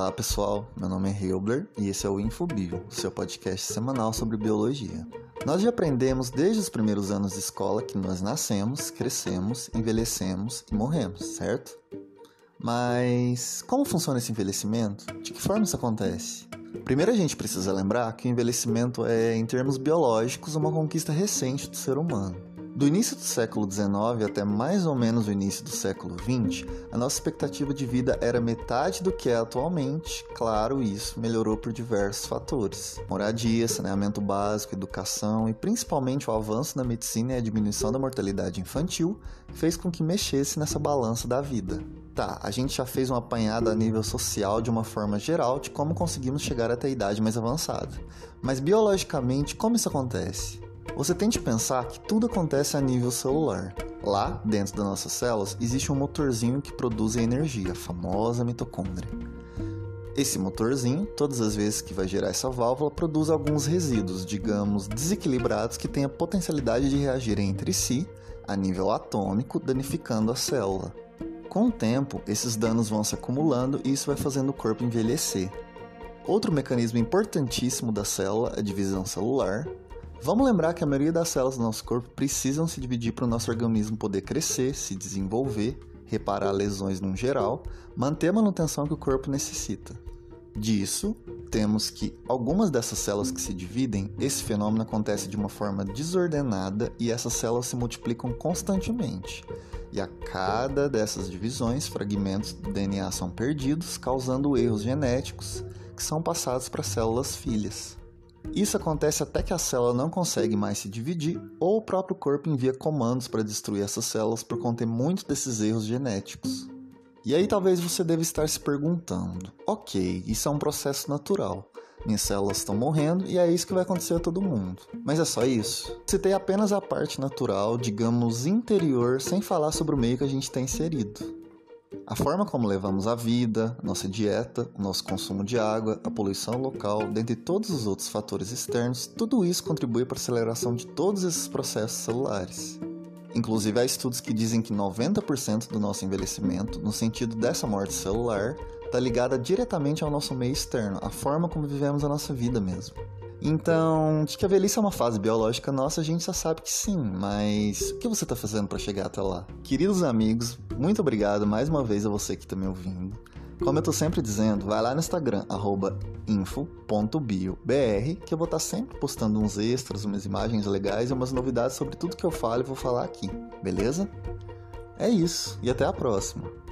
Olá pessoal, meu nome é Hilbler e esse é o InfoBio, seu podcast semanal sobre biologia. Nós já aprendemos desde os primeiros anos de escola que nós nascemos, crescemos, envelhecemos e morremos, certo? Mas como funciona esse envelhecimento? De que forma isso acontece? Primeiro a gente precisa lembrar que o envelhecimento é, em termos biológicos, uma conquista recente do ser humano. Do início do século XIX até mais ou menos o início do século XX, a nossa expectativa de vida era metade do que é atualmente. Claro, isso melhorou por diversos fatores: moradia, saneamento básico, educação e principalmente o avanço na medicina e a diminuição da mortalidade infantil fez com que mexesse nessa balança da vida. Tá, a gente já fez uma apanhada a nível social de uma forma geral de como conseguimos chegar até a idade mais avançada. Mas biologicamente, como isso acontece? Você tem de pensar que tudo acontece a nível celular. Lá, dentro das nossas células, existe um motorzinho que produz a energia, a famosa mitocôndria. Esse motorzinho, todas as vezes que vai gerar essa válvula, produz alguns resíduos, digamos, desequilibrados que têm a potencialidade de reagir entre si a nível atômico, danificando a célula. Com o tempo, esses danos vão se acumulando e isso vai fazendo o corpo envelhecer. Outro mecanismo importantíssimo da célula é a divisão celular, Vamos lembrar que a maioria das células do nosso corpo precisam se dividir para o nosso organismo poder crescer, se desenvolver, reparar lesões no geral, manter a manutenção que o corpo necessita. Disso, temos que algumas dessas células que se dividem, esse fenômeno acontece de uma forma desordenada e essas células se multiplicam constantemente. E a cada dessas divisões, fragmentos do DNA são perdidos, causando erros genéticos que são passados para células filhas. Isso acontece até que a célula não consegue mais se dividir ou o próprio corpo envia comandos para destruir essas células por conter muitos desses erros genéticos. E aí talvez você deva estar se perguntando: ok, isso é um processo natural. Minhas células estão morrendo e é isso que vai acontecer a todo mundo. Mas é só isso? Citei apenas a parte natural, digamos interior, sem falar sobre o meio que a gente está inserido. A forma como levamos a vida, nossa dieta, o nosso consumo de água, a poluição local, dentre todos os outros fatores externos, tudo isso contribui para a aceleração de todos esses processos celulares. Inclusive, há estudos que dizem que 90% do nosso envelhecimento, no sentido dessa morte celular, está ligada diretamente ao nosso meio externo, a forma como vivemos a nossa vida mesmo. Então, de que a velhice é uma fase biológica nossa, a gente já sabe que sim, mas o que você está fazendo para chegar até lá? Queridos amigos, muito obrigado mais uma vez a você que está me ouvindo. Como eu tô sempre dizendo, vai lá no Instagram, info.biobr, que eu vou estar tá sempre postando uns extras, umas imagens legais e umas novidades sobre tudo que eu falo e vou falar aqui, beleza? É isso, e até a próxima!